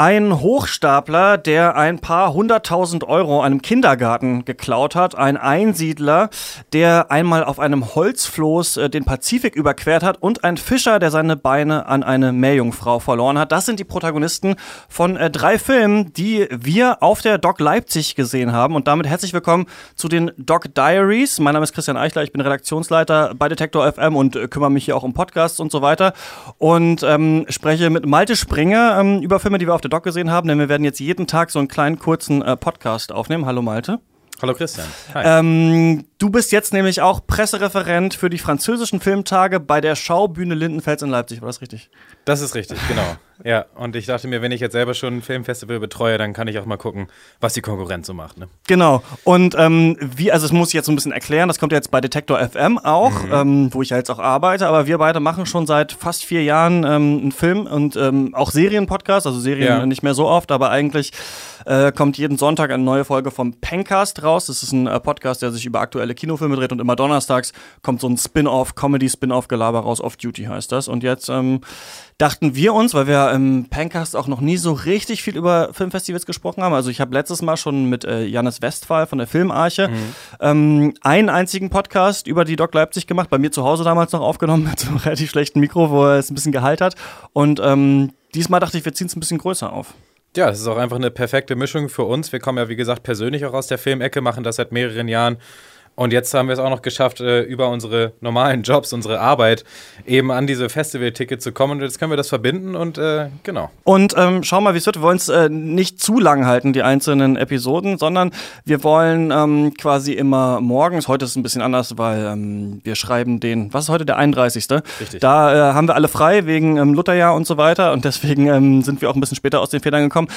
Ein Hochstapler, der ein paar hunderttausend Euro einem Kindergarten geklaut hat. Ein Einsiedler, der einmal auf einem Holzfloß äh, den Pazifik überquert hat. Und ein Fischer, der seine Beine an eine Meerjungfrau verloren hat. Das sind die Protagonisten von äh, drei Filmen, die wir auf der Doc Leipzig gesehen haben. Und damit herzlich willkommen zu den Doc Diaries. Mein Name ist Christian Eichler, ich bin Redaktionsleiter bei Detektor FM und äh, kümmere mich hier auch um Podcasts und so weiter. Und ähm, spreche mit Malte Springer ähm, über Filme, die wir auf der Doc gesehen haben, denn wir werden jetzt jeden Tag so einen kleinen kurzen äh, Podcast aufnehmen. Hallo Malte. Hallo Christian. Hi. Ähm, du bist jetzt nämlich auch Pressereferent für die französischen Filmtage bei der Schaubühne Lindenfels in Leipzig. War das richtig? Das ist richtig, genau. Ja, und ich dachte mir, wenn ich jetzt selber schon ein Filmfestival betreue, dann kann ich auch mal gucken, was die Konkurrenz so macht. Ne? Genau. Und ähm, wie, also das muss ich jetzt so ein bisschen erklären, das kommt jetzt bei Detektor FM auch, mhm. ähm, wo ich ja jetzt auch arbeite, aber wir beide machen schon seit fast vier Jahren ähm, einen Film und ähm, auch Serienpodcast, also Serien ja. nicht mehr so oft, aber eigentlich äh, kommt jeden Sonntag eine neue Folge vom Pencast raus. Das ist ein äh, Podcast, der sich über aktuelle Kinofilme dreht und immer donnerstags kommt so ein Spin-off, Comedy-Spin-off-Gelaber raus. Off-Duty heißt das. Und jetzt ähm, dachten wir uns, weil wir im Pencast auch noch nie so richtig viel über Filmfestivals gesprochen haben. Also ich habe letztes Mal schon mit äh, Janis Westphal von der Filmarche mhm. ähm, einen einzigen Podcast über die Doc Leipzig gemacht, bei mir zu Hause damals noch aufgenommen mit so einem relativ schlechten Mikro, wo er es ein bisschen Gehalt hat. Und ähm, diesmal dachte ich, wir ziehen es ein bisschen größer auf. Ja, es ist auch einfach eine perfekte Mischung für uns. Wir kommen ja, wie gesagt, persönlich auch aus der Filmecke, machen das seit mehreren Jahren und jetzt haben wir es auch noch geschafft, äh, über unsere normalen Jobs, unsere Arbeit eben an diese Festival-Ticket zu kommen. Und jetzt können wir das verbinden und äh, genau. Und ähm, schau mal, wie es wird. Wir wollen es äh, nicht zu lang halten, die einzelnen Episoden, sondern wir wollen ähm, quasi immer morgens, heute ist es ein bisschen anders, weil ähm, wir schreiben den, was ist heute, der 31. Richtig. Da äh, haben wir alle frei wegen ähm, Lutherjahr und so weiter und deswegen ähm, sind wir auch ein bisschen später aus den Federn gekommen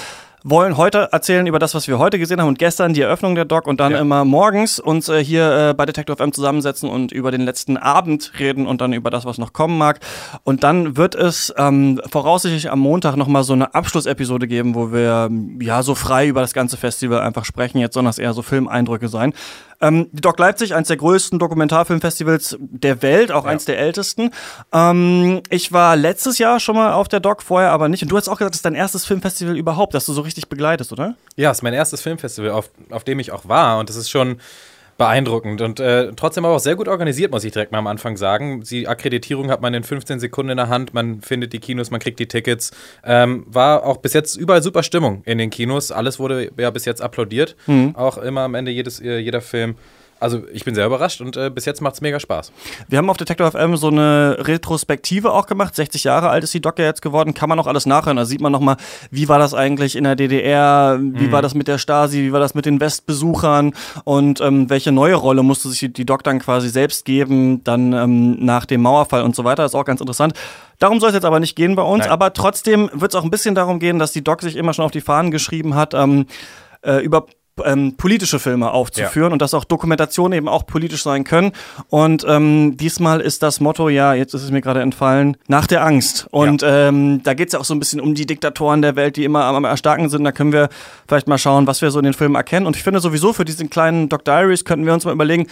wollen heute erzählen über das, was wir heute gesehen haben und gestern die Eröffnung der Doc und dann ja. immer morgens uns äh, hier äh, bei Detective FM zusammensetzen und über den letzten Abend reden und dann über das, was noch kommen mag. Und dann wird es ähm, voraussichtlich am Montag nochmal so eine Abschlussepisode geben, wo wir ja so frei über das ganze Festival einfach sprechen. Jetzt sollen das eher so Filmeindrücke sein. Ähm, die Doc Leipzig, eines der größten Dokumentarfilmfestivals der Welt, auch ja. eins der ältesten. Ähm, ich war letztes Jahr schon mal auf der Doc, vorher aber nicht. Und du hast auch gesagt, das ist dein erstes Filmfestival überhaupt, das du so richtig begleitest, oder? Ja, es ist mein erstes Filmfestival, auf, auf dem ich auch war. Und das ist schon beeindruckend und äh, trotzdem aber auch sehr gut organisiert, muss ich direkt mal am Anfang sagen. Die Akkreditierung hat man in 15 Sekunden in der Hand, man findet die Kinos, man kriegt die Tickets. Ähm, war auch bis jetzt überall super Stimmung in den Kinos. Alles wurde ja bis jetzt applaudiert. Mhm. Auch immer am Ende jedes, äh, jeder Film. Also ich bin sehr überrascht und äh, bis jetzt macht es mega Spaß. Wir haben auf Detector FM so eine Retrospektive auch gemacht. 60 Jahre alt ist die Doc ja jetzt geworden. Kann man noch alles nachhören. Da sieht man nochmal, wie war das eigentlich in der DDR, wie mhm. war das mit der Stasi, wie war das mit den Westbesuchern und ähm, welche neue Rolle musste sich die Doc dann quasi selbst geben, dann ähm, nach dem Mauerfall und so weiter. Das ist auch ganz interessant. Darum soll es jetzt aber nicht gehen bei uns, Nein. aber trotzdem wird es auch ein bisschen darum gehen, dass die Doc sich immer schon auf die Fahnen geschrieben hat, ähm, äh, über ähm, politische Filme aufzuführen ja. und dass auch Dokumentationen eben auch politisch sein können. Und ähm, diesmal ist das Motto, ja, jetzt ist es mir gerade entfallen, nach der Angst. Und ja. ähm, da geht es ja auch so ein bisschen um die Diktatoren der Welt, die immer am, am Erstarken sind. Da können wir vielleicht mal schauen, was wir so in den Filmen erkennen. Und ich finde sowieso für diesen kleinen Doc Diaries könnten wir uns mal überlegen,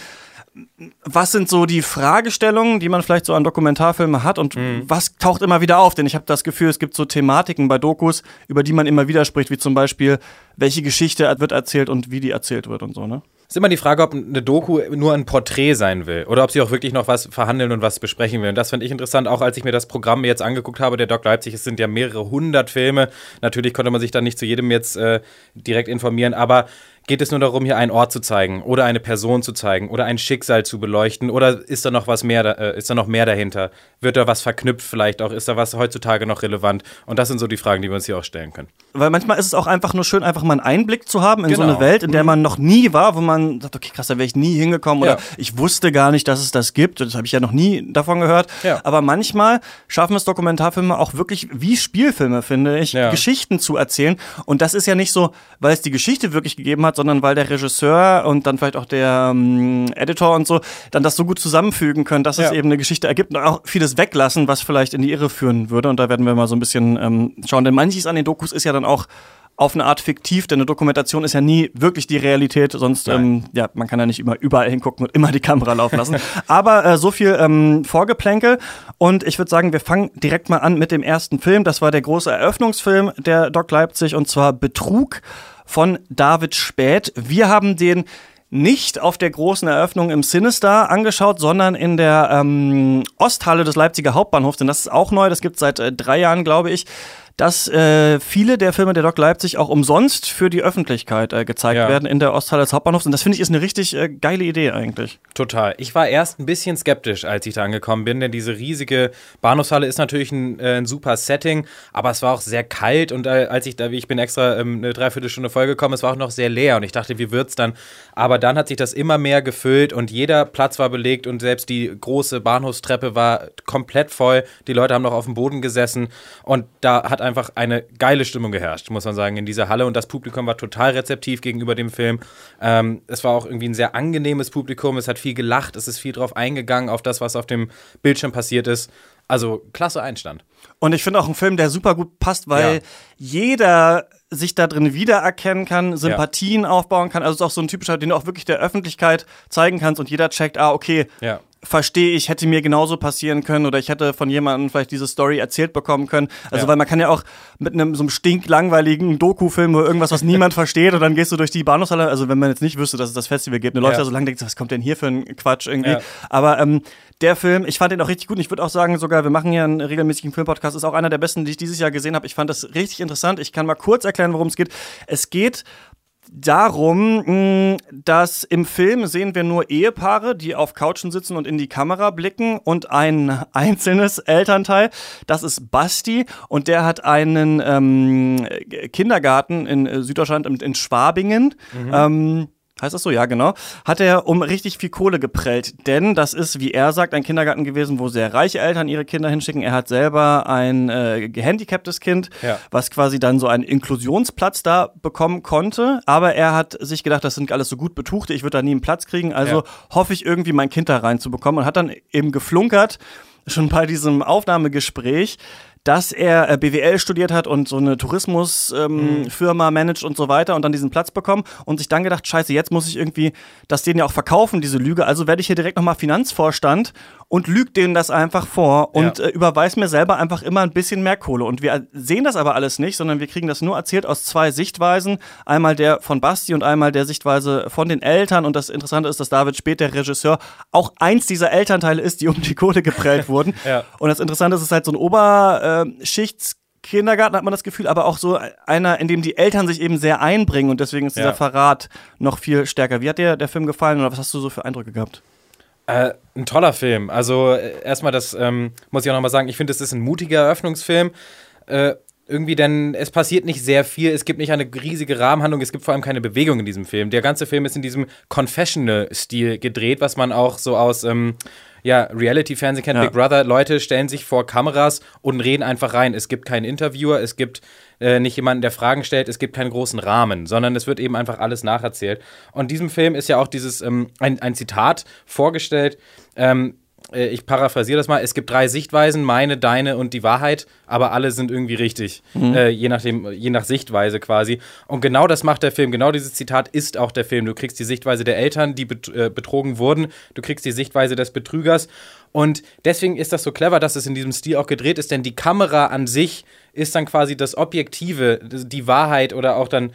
was sind so die Fragestellungen, die man vielleicht so an Dokumentarfilmen hat und mhm. was taucht immer wieder auf? Denn ich habe das Gefühl, es gibt so Thematiken bei Dokus, über die man immer wieder spricht, wie zum Beispiel, welche Geschichte wird erzählt und wie die erzählt wird und so, ne? ist immer die Frage, ob eine Doku nur ein Porträt sein will oder ob sie auch wirklich noch was verhandeln und was besprechen will. Und das finde ich interessant, auch als ich mir das Programm jetzt angeguckt habe, der Doc Leipzig, es sind ja mehrere hundert Filme. Natürlich konnte man sich dann nicht zu jedem jetzt äh, direkt informieren, aber Geht es nur darum, hier einen Ort zu zeigen oder eine Person zu zeigen oder ein Schicksal zu beleuchten oder ist da noch was mehr, äh, ist da noch mehr dahinter? Wird da was verknüpft vielleicht auch? Ist da was heutzutage noch relevant? Und das sind so die Fragen, die wir uns hier auch stellen können. Weil manchmal ist es auch einfach nur schön, einfach mal einen Einblick zu haben in genau. so eine genau. Welt, in der mhm. man noch nie war, wo man sagt, okay, krass, da wäre ich nie hingekommen ja. oder ich wusste gar nicht, dass es das gibt. Das habe ich ja noch nie davon gehört. Ja. Aber manchmal schaffen es Dokumentarfilme auch wirklich wie Spielfilme, finde ich, ja. Geschichten zu erzählen. Und das ist ja nicht so, weil es die Geschichte wirklich gegeben hat, sondern weil der Regisseur und dann vielleicht auch der ähm, Editor und so dann das so gut zusammenfügen können, dass es eben eine Geschichte ergibt und auch vieles weglassen, was vielleicht in die Irre führen würde. Und da werden wir mal so ein bisschen ähm, schauen. Denn manches an den Dokus ist ja dann auch auf eine Art fiktiv, denn eine Dokumentation ist ja nie wirklich die Realität, sonst, ähm, ja, man kann ja nicht immer überall hingucken und immer die Kamera laufen lassen. Aber äh, so viel ähm, Vorgeplänkel und ich würde sagen, wir fangen direkt mal an mit dem ersten Film. Das war der große Eröffnungsfilm der Doc Leipzig und zwar Betrug von David Späth. Wir haben den nicht auf der großen Eröffnung im Sinister angeschaut, sondern in der ähm, Osthalle des Leipziger Hauptbahnhofs. Denn das ist auch neu, das gibt es seit äh, drei Jahren, glaube ich dass äh, viele der Filme der Doc Leipzig auch umsonst für die Öffentlichkeit äh, gezeigt ja. werden in der Osthalle des Hauptbahnhofs. Und das finde ich ist eine richtig äh, geile Idee eigentlich. Total. Ich war erst ein bisschen skeptisch, als ich da angekommen bin, denn diese riesige Bahnhofshalle ist natürlich ein, äh, ein super Setting, aber es war auch sehr kalt und äh, als ich da, wie ich bin extra ähm, eine Dreiviertelstunde vollgekommen, es war auch noch sehr leer und ich dachte, wie wird's dann? Aber dann hat sich das immer mehr gefüllt und jeder Platz war belegt und selbst die große Bahnhofstreppe war komplett voll. Die Leute haben noch auf dem Boden gesessen und da hat einfach eine geile Stimmung geherrscht, muss man sagen, in dieser Halle und das Publikum war total rezeptiv gegenüber dem Film. Ähm, es war auch irgendwie ein sehr angenehmes Publikum, es hat viel gelacht, es ist viel drauf eingegangen, auf das, was auf dem Bildschirm passiert ist. Also klasse Einstand. Und ich finde auch ein Film, der super gut passt, weil ja. jeder sich da drin wiedererkennen kann, Sympathien ja. aufbauen kann. Also es ist auch so ein typischer, den du auch wirklich der Öffentlichkeit zeigen kannst und jeder checkt, ah, okay, ja verstehe ich, hätte mir genauso passieren können oder ich hätte von jemandem vielleicht diese Story erzählt bekommen können. Also, ja. weil man kann ja auch mit einem so einem stinklangweiligen Doku-Film oder irgendwas, was niemand versteht und dann gehst du durch die Bahnhofshalle, also wenn man jetzt nicht wüsste, dass es das Festival gibt, dann läuft ja. so lange, denkst was kommt denn hier für ein Quatsch irgendwie. Ja. Aber ähm, der Film, ich fand den auch richtig gut und ich würde auch sagen, sogar, wir machen ja einen regelmäßigen Filmpodcast, ist auch einer der besten, die ich dieses Jahr gesehen habe. Ich fand das richtig interessant. Ich kann mal kurz erklären, worum es geht. Es geht darum, hm, dass im Film sehen wir nur Ehepaare, die auf Couchen sitzen und in die Kamera blicken und ein einzelnes Elternteil. Das ist Basti und der hat einen ähm, Kindergarten in Süddeutschland in Schwabingen. Mhm. Ähm, Heißt das so? Ja, genau. Hat er um richtig viel Kohle geprellt. Denn das ist, wie er sagt, ein Kindergarten gewesen, wo sehr reiche Eltern ihre Kinder hinschicken. Er hat selber ein äh, gehandicaptes Kind, ja. was quasi dann so einen Inklusionsplatz da bekommen konnte. Aber er hat sich gedacht, das sind alles so gut Betuchte, ich würde da nie einen Platz kriegen. Also ja. hoffe ich irgendwie mein Kind da reinzubekommen und hat dann eben geflunkert, schon bei diesem Aufnahmegespräch, dass er äh, BWL studiert hat und so eine Tourismusfirma ähm, mhm. managt und so weiter und dann diesen Platz bekommen und sich dann gedacht, scheiße, jetzt muss ich irgendwie das denen ja auch verkaufen, diese Lüge, also werde ich hier direkt nochmal Finanzvorstand und lügt denen das einfach vor und ja. äh, überweist mir selber einfach immer ein bisschen mehr Kohle. Und wir sehen das aber alles nicht, sondern wir kriegen das nur erzählt aus zwei Sichtweisen. Einmal der von Basti und einmal der Sichtweise von den Eltern. Und das Interessante ist, dass David Speth, der Regisseur, auch eins dieser Elternteile ist, die um die Kohle geprellt wurden. ja. Und das Interessante ist, es ist halt so ein Oberschichts- Kindergarten hat man das Gefühl, aber auch so einer, in dem die Eltern sich eben sehr einbringen und deswegen ist dieser ja. Verrat noch viel stärker. Wie hat dir der Film gefallen oder was hast du so für Eindrücke gehabt? Äh, ein toller Film. Also äh, erstmal, das ähm, muss ich auch nochmal sagen, ich finde, es ist ein mutiger Eröffnungsfilm. Äh, irgendwie, denn es passiert nicht sehr viel, es gibt nicht eine riesige Rahmenhandlung, es gibt vor allem keine Bewegung in diesem Film. Der ganze Film ist in diesem Confessional-Stil gedreht, was man auch so aus ähm, ja, Reality-Fernsehen kennt, ja. Big Brother. Leute stellen sich vor Kameras und reden einfach rein. Es gibt keinen Interviewer, es gibt äh, nicht jemanden, der Fragen stellt, es gibt keinen großen Rahmen, sondern es wird eben einfach alles nacherzählt. Und diesem Film ist ja auch dieses, ähm, ein, ein Zitat vorgestellt, ähm, äh, ich paraphrasiere das mal, es gibt drei Sichtweisen, meine, deine und die Wahrheit, aber alle sind irgendwie richtig, mhm. äh, je, nachdem, je nach Sichtweise quasi. Und genau das macht der Film, genau dieses Zitat ist auch der Film. Du kriegst die Sichtweise der Eltern, die äh, betrogen wurden, du kriegst die Sichtweise des Betrügers. Und deswegen ist das so clever, dass es in diesem Stil auch gedreht ist, denn die Kamera an sich ist dann quasi das Objektive, die Wahrheit oder auch dann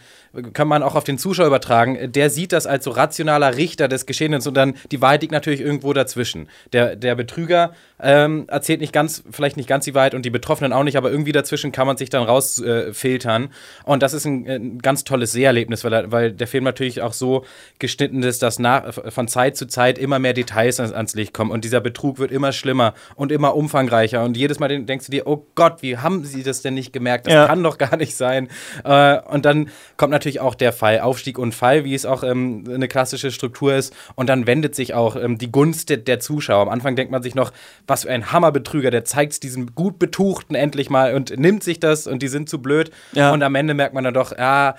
kann man auch auf den Zuschauer übertragen. Der sieht das als so rationaler Richter des Geschehens und dann die Wahrheit liegt natürlich irgendwo dazwischen. Der, der Betrüger ähm, erzählt nicht ganz, vielleicht nicht ganz die Wahrheit und die Betroffenen auch nicht, aber irgendwie dazwischen kann man sich dann rausfiltern. Äh, und das ist ein, ein, ganz tolles Seherlebnis, weil, weil der Film natürlich auch so geschnitten ist, dass nach, von Zeit zu Zeit immer mehr Details ans, ans Licht kommen und dieser Betrug wird immer schlimmer und immer umfangreicher. Und jedes Mal denkst du dir, oh Gott, wie haben sie das denn nicht gemerkt? Das ja. kann doch gar nicht sein. Äh, und dann kommt natürlich auch der Fall Aufstieg und Fall, wie es auch ähm, eine klassische Struktur ist. Und dann wendet sich auch ähm, die Gunst der, Zuschauer. Am Anfang denkt man sich noch, was für ein Hammerbetrüger, der zeigt es diesen gut Betuchten endlich mal und nimmt sich das und die sind zu blöd. Ja. Und am Ende merkt man dann doch, ja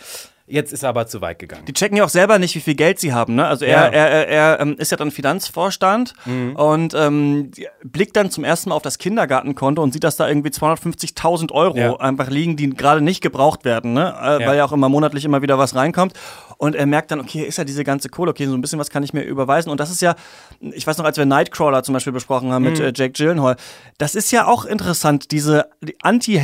Jetzt ist er aber zu weit gegangen. Die checken ja auch selber nicht, wie viel Geld sie haben. Ne? Also er, Ja. er, er, er ähm, ist ja dann Finanzvorstand und ähm, blickt dann zum ersten Mal auf das Kindergartenkonto und sieht, dass da irgendwie 250.000 Euro Ja. einfach liegen, die gerade nicht gebraucht werden, ne? äh, Ja. weil ja auch immer monatlich immer wieder was reinkommt. Und er merkt dann, okay, ist ja diese ganze Kohle, okay, so ein bisschen was kann ich mir überweisen. Und das ist ja, ich weiß noch, als wir Nightcrawler zum Beispiel besprochen haben Mhm. mit äh, Jake Gyllenhaal, das ist ja auch interessant, diese die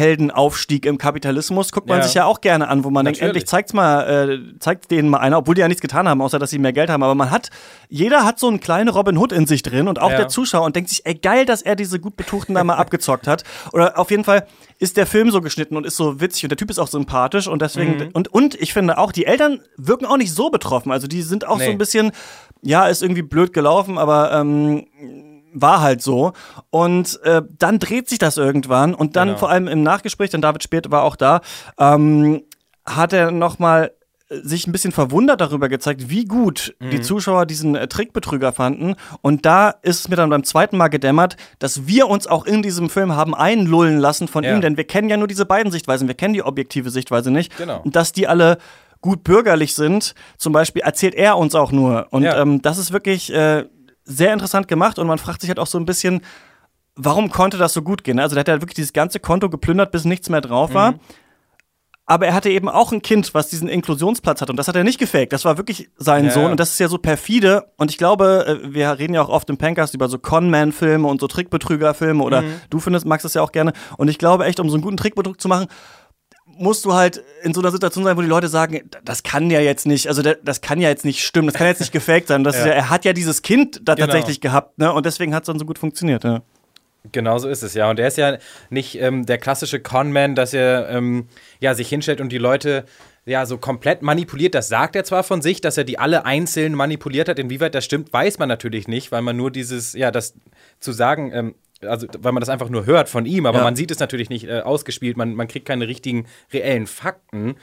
Anti-Helden-Aufstieg im Kapitalismus guckt man Ja. sich ja auch gerne an, wo man denkt, Natürlich. endlich zeigt's mal, äh, zeigt denen mal einer, obwohl die ja nichts getan haben, außer dass sie mehr Geld haben. Aber man hat, jeder hat so einen kleinen Robin Hood in sich drin und auch Ja. der Zuschauer und denkt sich, ey, geil, dass er diese gut Betuchten da mal abgezockt hat. Oder auf jeden Fall ist der Film so geschnitten und ist so witzig und der Typ ist auch sympathisch und deswegen, Mhm. und, und ich finde auch, die Eltern wirken auch nicht so betroffen. Also die sind auch so Nee. ein bisschen, ja, ist irgendwie blöd gelaufen, aber ähm, war halt so. Und äh, dann dreht sich das irgendwann und dann Genau. vor allem im Nachgespräch, denn David Speth war auch da, ähm, hat er nochmal sich ein bisschen verwundert darüber gezeigt, wie gut die Mhm. Zuschauer diesen äh, Trickbetrüger fanden. Und da ist es mir dann beim zweiten Mal gedämmert, dass wir uns auch in diesem Film haben einlullen lassen von Ja. ihm, denn wir kennen ja nur diese beiden Sichtweisen, wir kennen die objektive Sichtweise nicht. Genau. Und dass die alle gut bürgerlich sind, zum Beispiel erzählt er uns auch nur. Und Ja. ähm, das ist wirklich äh, sehr interessant gemacht und man fragt sich halt auch so ein bisschen, warum konnte das so gut gehen? Also der hat ja wirklich dieses ganze Konto geplündert, bis nichts mehr drauf war. Aber er hatte eben auch ein Kind, was diesen Inklusionsplatz hat. Und das hat er nicht gefaked. Das war wirklich sein Ja, Sohn. ja. Und das ist ja so perfide. Und ich glaube, äh, wir reden ja auch oft im Pancast über so Con-Man-Filme und so Trickbetrüger-Filme. Oder du findest, magst das ja auch gerne. Und ich glaube echt, um so einen guten Trickbetrug zu machen, musst du halt in so einer Situation sein, wo die Leute sagen, das kann ja jetzt nicht, also das kann ja jetzt nicht stimmen, das kann jetzt nicht gefaked sein. Das ist ja, er hat ja dieses Kind da Genau. tatsächlich gehabt, ne? Und deswegen hat es dann so gut funktioniert, ja. Genau so ist es, ja. Und er ist ja nicht ähm, der klassische Conman, dass er ähm, ja, sich hinstellt und die Leute ja so komplett manipuliert. Das sagt er zwar von sich, dass er die alle einzeln manipuliert hat. Inwieweit das stimmt, weiß man natürlich nicht, weil man nur dieses, ja, das zu sagen, ähm, also weil man das einfach nur hört von ihm, aber Ja. man sieht es natürlich nicht äh, ausgespielt, man, man kriegt keine richtigen, reellen Fakten,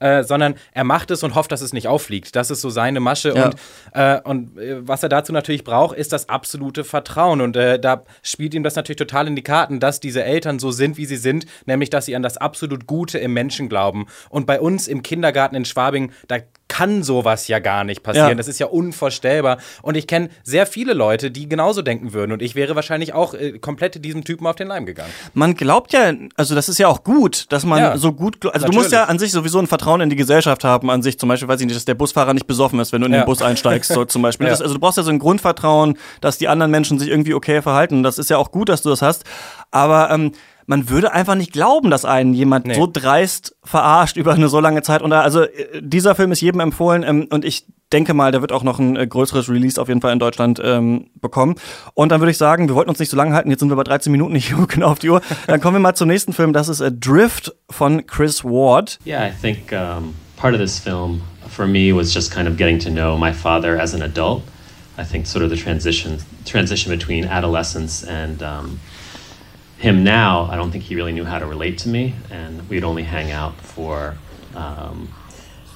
äh, sondern er macht es und hofft, dass es nicht auffliegt. Das ist so seine Masche Ja. und äh, und äh, was er dazu natürlich braucht, ist das absolute Vertrauen. Und äh, da spielt ihm das natürlich total in die Karten, dass diese Eltern so sind, wie sie sind, nämlich dass sie an das absolut Gute im Menschen glauben. Und bei uns im Kindergarten in Schwabing, da kann sowas ja gar nicht passieren. Ja. Das ist ja unvorstellbar. Und ich kenne sehr viele Leute, die genauso denken würden. Und ich wäre wahrscheinlich auch äh, komplett diesem Typen auf den Leim gegangen. Man glaubt ja, also das ist ja auch gut, dass man Ja, so gut, also du musst natürlich. ja an sich sowieso ein Vertrauen in die Gesellschaft haben, an sich zum Beispiel, weiß ich nicht, dass der Busfahrer nicht besoffen ist, wenn du in Ja. den Bus einsteigst, so zum Beispiel. Das, also du brauchst ja so ein Grundvertrauen, dass die anderen Menschen sich irgendwie okay verhalten. Das ist ja auch gut, dass du das hast. Aber ähm, man würde einfach nicht glauben, dass einen jemand Nee. so dreist verarscht über eine so lange Zeit. Und da, also äh, dieser Film ist jedem empfohlen ähm, und ich denke mal, der wird auch noch ein äh, größeres Release auf jeden Fall in Deutschland ähm, bekommen. Und dann würde ich sagen, wir wollten uns nicht so lange halten, jetzt sind wir bei 13 Minuten, ich gucke genau auf die Uhr. Dann kommen wir mal zum nächsten Film, das ist äh, Drift von Chris Ward. Yeah, I think um, part of this film for me was just kind of getting to know my father as an adult. I think sort of the transition transition between adolescence and um, him now. I don't think he really knew how to relate to me, and we'd only hang out for um,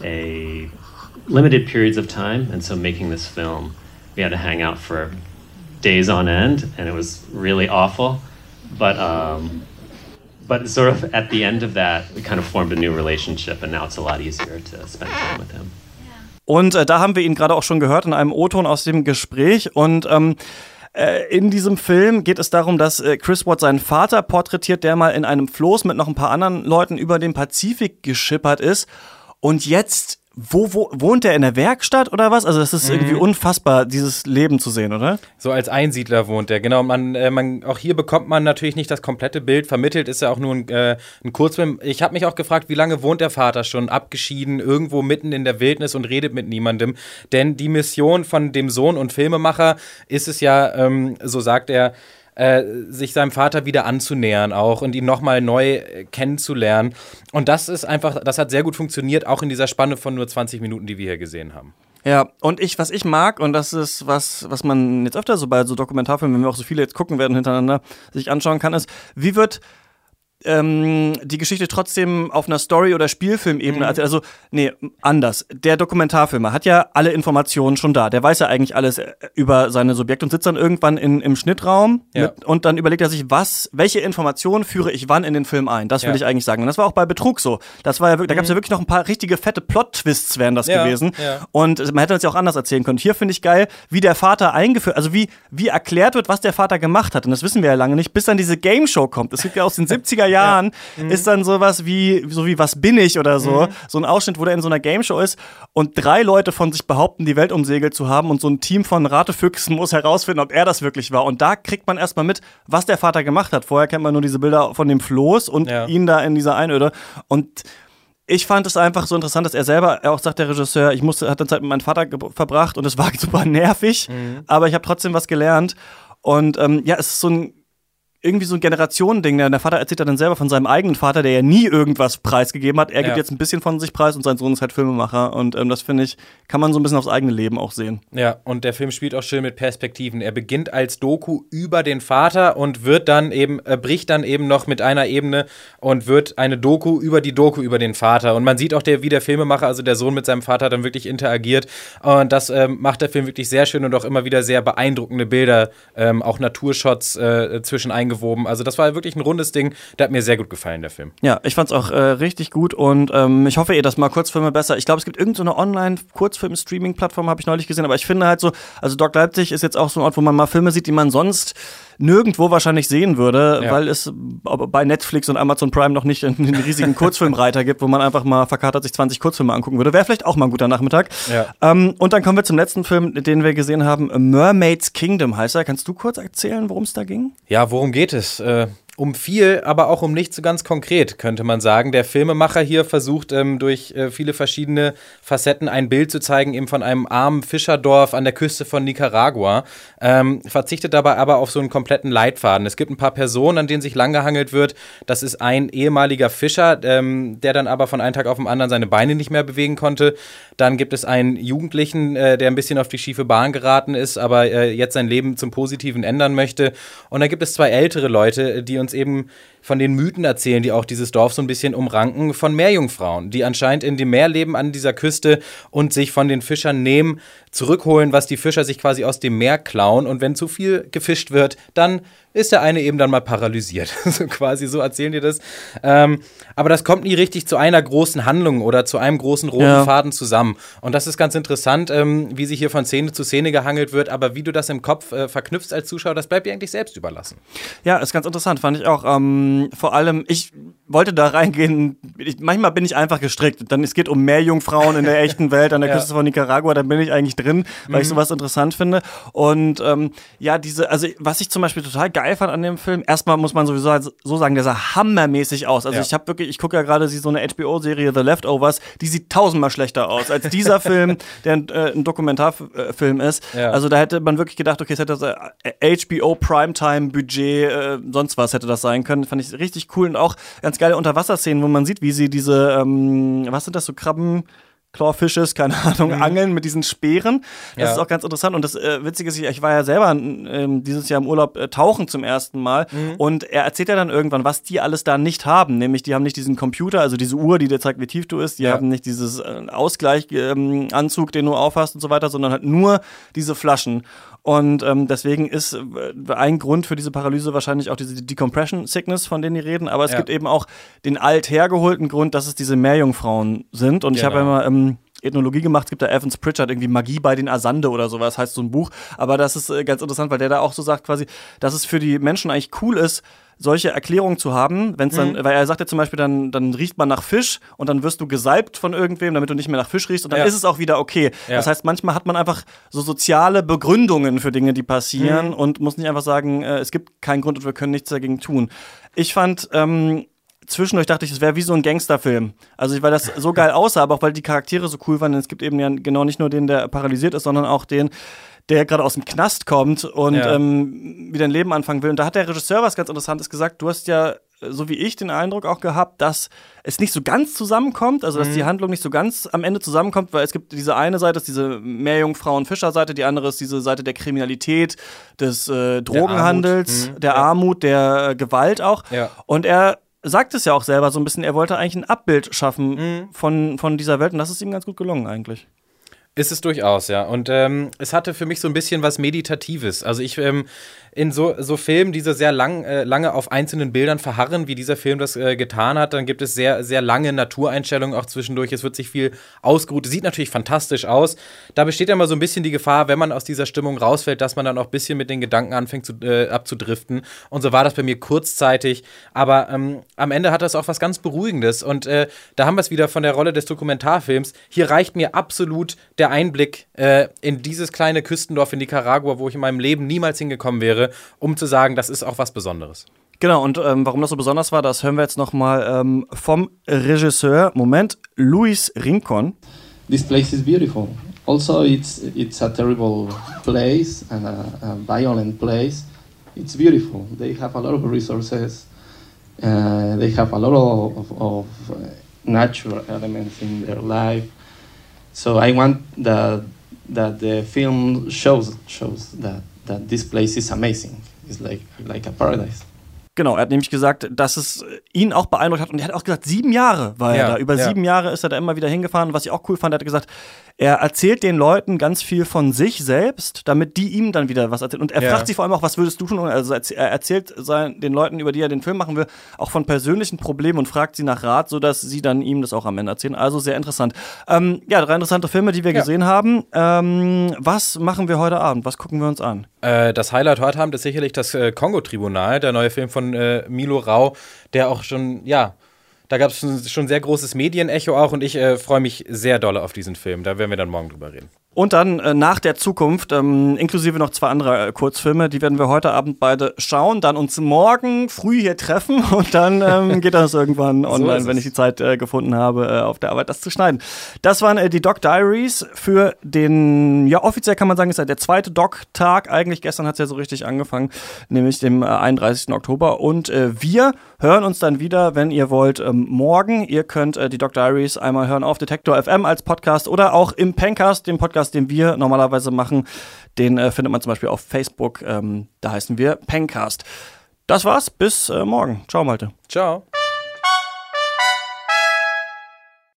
a limited periods of time. And so, making this film, we had to hang out for days on end, and it was really awful. But um, but sort of at the end of that, we kind of formed a new relationship, and now it's a lot easier to spend time with him. Und äh, da haben wir ihn gerade auch schon gehört in einem O-Ton aus dem Gespräch. Und ähm, äh, in diesem Film geht es darum, dass äh, Chris Watt seinen Vater porträtiert, der mal in einem Floß mit noch ein paar anderen Leuten über den Pazifik geschippert ist. Und jetzt, wo, wo wohnt er in der Werkstatt oder was? Also das ist irgendwie unfassbar, dieses Leben zu sehen, oder? So als Einsiedler wohnt er, genau. Man, äh, man, auch hier bekommt man natürlich nicht das komplette Bild. Vermittelt ist ja auch nur ein, äh, ein Kurzfilm. Ich habe mich auch gefragt, wie lange wohnt der Vater schon abgeschieden, irgendwo mitten in der Wildnis und redet mit niemandem. Denn die Mission von dem Sohn und Filmemacher ist es ja, ähm, so sagt er, äh, sich seinem Vater wieder anzunähern auch und ihn nochmal neu äh, kennenzulernen. Und das ist einfach, das hat sehr gut funktioniert, auch in dieser Spanne von nur 20 Minuten, die wir hier gesehen haben. Ja, und ich, was ich mag, und das ist was, was man jetzt öfter so bei so Dokumentarfilmen, wenn wir auch so viele jetzt gucken werden hintereinander, sich anschauen kann, ist, wie wird ähm, die Geschichte trotzdem auf einer Story- oder Spielfilmebene, also, also, nee, anders. Der Dokumentarfilmer hat ja alle Informationen schon da. Der weiß ja eigentlich alles äh, über seine Subjekte und sitzt dann irgendwann in, im Schnittraum Ja. mit, und dann überlegt er sich, was, welche Informationen führe ich wann in den Film ein. Das will Ja. ich eigentlich sagen. Und das war auch bei Betrug so. Das war ja wirklich, da gab es ja wirklich noch ein paar richtige fette Plot-Twists wären das Ja, gewesen. Und man hätte uns ja auch anders erzählen können. Hier finde ich geil, wie der Vater eingeführt, also wie, wie erklärt wird, was der Vater gemacht hat. Und das wissen wir ja lange nicht, bis dann diese Game Show kommt. Es gibt ja aus den 70er Jahren, Mhm. ist dann sowas wie, so wie Was bin ich oder so. So ein Ausschnitt, wo der in so einer Game Show ist und drei Leute von sich behaupten, die Welt umsegelt zu haben und so ein Team von Ratefüchsen muss herausfinden, ob er das wirklich war. Und da kriegt man erstmal mit, was der Vater gemacht hat. Vorher kennt man nur diese Bilder von dem Floß und Ja. ihn da in dieser Einöde. Und ich fand es einfach so interessant, dass er selber, er auch sagt der Regisseur, ich musste, hat dann Zeit mit meinem Vater verbracht und es war super nervig, aber ich habe trotzdem was gelernt. Und ähm, ja, es ist so ein irgendwie so ein Generationending. Der, der Vater erzählt dann selber von seinem eigenen Vater, der ja nie irgendwas preisgegeben hat. Er gibt Ja. jetzt ein bisschen von sich preis und sein Sohn ist halt Filmemacher. Und ähm, das finde ich, kann man so ein bisschen aufs eigene Leben auch sehen. Ja, und der Film spielt auch schön mit Perspektiven. Er beginnt als Doku über den Vater und wird dann eben, äh, bricht dann eben noch mit einer Ebene und wird eine Doku über die Doku über den Vater. Und man sieht auch, der, wie der Filmemacher, also der Sohn mit seinem Vater, dann wirklich interagiert. Und das ähm, macht der Film wirklich sehr schön und auch immer wieder sehr beeindruckende Bilder, ähm, auch Naturshots äh, zwischen eingewoben. Also das war wirklich ein rundes Ding. Der hat mir sehr gut gefallen, der Film. Ja, ich fand's auch äh, richtig gut und ähm, ich hoffe eh, dass mal Kurzfilme besser. Ich glaube, es gibt irgendeine so Online-Kurzfilm-Streaming-Plattform, habe ich neulich gesehen, aber ich finde halt so, also Doc Leipzig ist jetzt auch so ein Ort, wo man mal Filme sieht, die man sonst nirgendwo wahrscheinlich sehen würde, Ja. weil es bei Netflix und Amazon Prime noch nicht einen riesigen Kurzfilmreiter gibt, wo man einfach mal verkatert sich 20 Kurzfilme angucken würde. Wäre vielleicht auch mal ein guter Nachmittag. Ja. Ähm, und dann kommen wir zum letzten Film, den wir gesehen haben. Mermaid's Kingdom heißt er. Kannst du kurz erzählen, worum es da ging? Ja, worum geht es? Äh, um viel, aber auch um nicht so ganz konkret, könnte man sagen. Der Filmemacher hier versucht ähm, durch äh, viele verschiedene Facetten ein Bild zu zeigen, eben von einem armen Fischerdorf an der Küste von Nicaragua. Ähm, verzichtet dabei aber auf so einen kompletten Leitfaden. Es gibt ein paar Personen, an denen sich langgehangelt wird. Das ist ein ehemaliger Fischer, ähm, der dann aber von einem Tag auf den anderen seine Beine nicht mehr bewegen konnte. Dann gibt es einen Jugendlichen, äh, der ein bisschen auf die schiefe Bahn geraten ist, aber äh, jetzt sein Leben zum Positiven ändern möchte. Und dann gibt es zwei ältere Leute, die uns eben von den Mythen erzählen, die auch dieses Dorf so ein bisschen umranken, von Meerjungfrauen, die anscheinend in dem Meer leben an dieser Küste und sich von den Fischern nehmen, zurückholen, was die Fischer sich quasi aus dem Meer klauen. Und wenn zu viel gefischt wird, dann ist der eine eben dann mal paralysiert. so quasi so erzählen die das. Ähm, aber das kommt nie richtig zu einer großen Handlung oder zu einem großen roten Ja. Faden zusammen. Und das ist ganz interessant, ähm, wie sich hier von Szene zu Szene gehangelt wird. Aber wie du das im Kopf äh, verknüpfst als Zuschauer, das bleibt dir eigentlich selbst überlassen. Ja, ist ganz interessant, fand ich auch. Ähm, vor allem, ich wollte da reingehen, ich, manchmal bin ich einfach gestrickt. Dann es geht um Meerjungfrauen in der echten Welt an der Ja. Küste von Nicaragua, dann bin ich eigentlich drin, weil ich sowas interessant finde. Und ähm, ja, diese, also was ich zum Beispiel total geil fand an dem Film, erstmal muss man sowieso halt so sagen, der sah hammermäßig aus. Also Ja. ich habe wirklich, ich gucke ja gerade so eine HBO-Serie The Leftovers, die sieht tausendmal schlechter aus als dieser Film, der ein, äh, ein Dokumentarfilm ist. Ja. Also da hätte man wirklich gedacht, okay, es hätte das äh, HBO Primetime Budget, äh, sonst was hätte das sein können. Fand ich richtig cool und auch ganz geile Unterwasserszenen, wo man sieht, wie sie diese, ähm, was sind das, so Krabben, Clawfishes, keine Ahnung, angeln mit diesen Speeren. Das Mhm. Ja. ist auch ganz interessant. Und das äh, Witzige ist, ich, war ja selber ähm, dieses Jahr im Urlaub äh, tauchen zum ersten Mal. Mhm. Und er erzählt ja dann irgendwann, was die alles da nicht haben. Nämlich, die haben nicht diesen Computer, also diese Uhr, die dir zeigt, wie tief du bist. Die Ja. haben nicht dieses äh, Ausgleich-Anzug, den du aufhast und so weiter, sondern halt nur diese Flaschen. Und ähm, deswegen ist äh, ein Grund für diese Paralyse wahrscheinlich auch diese Decompression Sickness, von denen die reden. Aber es Ja. gibt eben auch den alt hergeholten Grund, dass es diese Meerjungfrauen sind. Und ich habe ja Genau. immer ähm, Ethnologie gemacht. Es gibt da Evans Pritchard, irgendwie Magie bei den Asande oder sowas, heißt so ein Buch. Aber das ist äh, ganz interessant, weil der da auch so sagt quasi, dass es für die Menschen eigentlich cool ist, solche Erklärungen zu haben, wenn es dann, Mhm. weil er sagt ja zum Beispiel, dann, dann riecht man nach Fisch und dann wirst du gesalbt von irgendwem, damit du nicht mehr nach Fisch riechst und dann Ja. ist es auch wieder okay. Ja. Das heißt, manchmal hat man einfach so soziale Begründungen für Dinge, die passieren Mhm. und muss nicht einfach sagen, äh, es gibt keinen Grund und wir können nichts dagegen tun. Ich fand, ähm, zwischendurch dachte ich, es wäre wie so ein Gangsterfilm. Also weil das so geil aussah, aber auch weil die Charaktere so cool waren. Denn es gibt eben ja genau nicht nur den, der paralysiert ist, sondern auch den, der gerade aus dem Knast kommt und Ja. ähm, wieder ein Leben anfangen will. Und da hat der Regisseur was ganz Interessantes gesagt. Du hast ja, äh, so wie ich, den Eindruck auch gehabt, dass es nicht so ganz zusammenkommt, also dass Mhm. die Handlung nicht so ganz am Ende zusammenkommt, weil es gibt diese eine Seite, ist diese Meerjungfrauen-Fischer-Seite, die andere ist diese Seite der Kriminalität, des äh, Drogenhandels, Armut. Mhm. der. Armut, der äh, Gewalt auch. Ja. Und er sagt es ja auch selber so ein bisschen, er wollte eigentlich ein Abbild schaffen mhm. von, von dieser Welt und das ist ihm ganz gut gelungen eigentlich. Ist es durchaus, ja. Und ähm, es hatte für mich so ein bisschen was Meditatives. Also ich ähm, in so, so Filmen, die so sehr lang, äh, lange auf einzelnen Bildern verharren, wie dieser Film das äh, getan hat, dann gibt es sehr, sehr lange Natureinstellungen auch zwischendurch. Es wird sich viel ausgeruht. Sieht natürlich fantastisch aus. Da besteht ja immer so ein bisschen die Gefahr, wenn man aus dieser Stimmung rausfällt, dass man dann auch ein bisschen mit den Gedanken anfängt zu, äh, abzudriften. Und so war das bei mir kurzzeitig. Aber ähm, am Ende hat das auch was ganz Beruhigendes. Und äh, da haben wir es wieder von der Rolle des Dokumentarfilms. Hier reicht mir absolut der Einblick äh, in dieses kleine Küstendorf in Nicaragua, wo ich in meinem Leben niemals hingekommen wäre um zu sagen, das ist auch was Besonderes. Genau, und ähm, warum das so besonders war, das hören wir jetzt nochmal ähm, vom Regisseur, Moment, Luis Rincon. This place is beautiful. Also, it's, it's a terrible place and a, a violent place. It's beautiful. They have a lot of resources. Uh, they have a lot of, of uh, natural elements in their life. So I want that, that the film shows, shows that that this place is amazing. It's like, like a paradise. Genau, er hat nämlich gesagt, dass es ihn auch beeindruckt hat. Und er hat auch gesagt, sieben Jahre war ja, er da. Über ja. sieben Jahre ist er da immer wieder hingefahren. Was ich auch cool fand, er hat gesagt, er erzählt den Leuten ganz viel von sich selbst, damit die ihm dann wieder was erzählen. Und er ja. fragt sich vor allem auch, was würdest du tun? Also er erzählt seinen, den Leuten, über die er den Film machen will, auch von persönlichen Problemen und fragt sie nach Rat, sodass sie dann ihm das auch am Ende erzählen. Also sehr interessant. Ähm, ja, drei interessante Filme, die wir ja. gesehen haben. Ähm, was machen wir heute Abend? Was gucken wir uns an? Äh, das Highlight heute Abend ist sicherlich das äh, Kongo-Tribunal, der neue Film von äh, Milo Rau, der auch schon, ja, da gab es schon sehr großes Medienecho auch und ich äh, freue mich sehr doll auf diesen Film. Da werden wir dann morgen drüber reden. Und dann äh, nach der Zukunft, ähm, inklusive noch zwei andere äh, Kurzfilme, die werden wir heute Abend beide schauen, dann uns morgen früh hier treffen und dann ähm, geht das irgendwann online, so wenn ich die Zeit äh, gefunden habe, äh, auf der Arbeit das zu schneiden. Das waren äh, die Doc Diaries für den, ja offiziell kann man sagen, ist ja der zweite Doc-Tag eigentlich. Gestern hat es ja so richtig angefangen, nämlich dem äh, 31. Oktober. Und äh, wir hören uns dann wieder, wenn ihr wollt, ähm, morgen. Ihr könnt äh, die Doc Diaries einmal hören auf Detektor FM als Podcast oder auch im Pencast, dem Podcast Podcast, den wir normalerweise machen, den äh, findet man zum Beispiel auf Facebook. Ähm, da heißen wir Pencast. Das war's. Bis äh, morgen. Ciao, Malte. Ciao.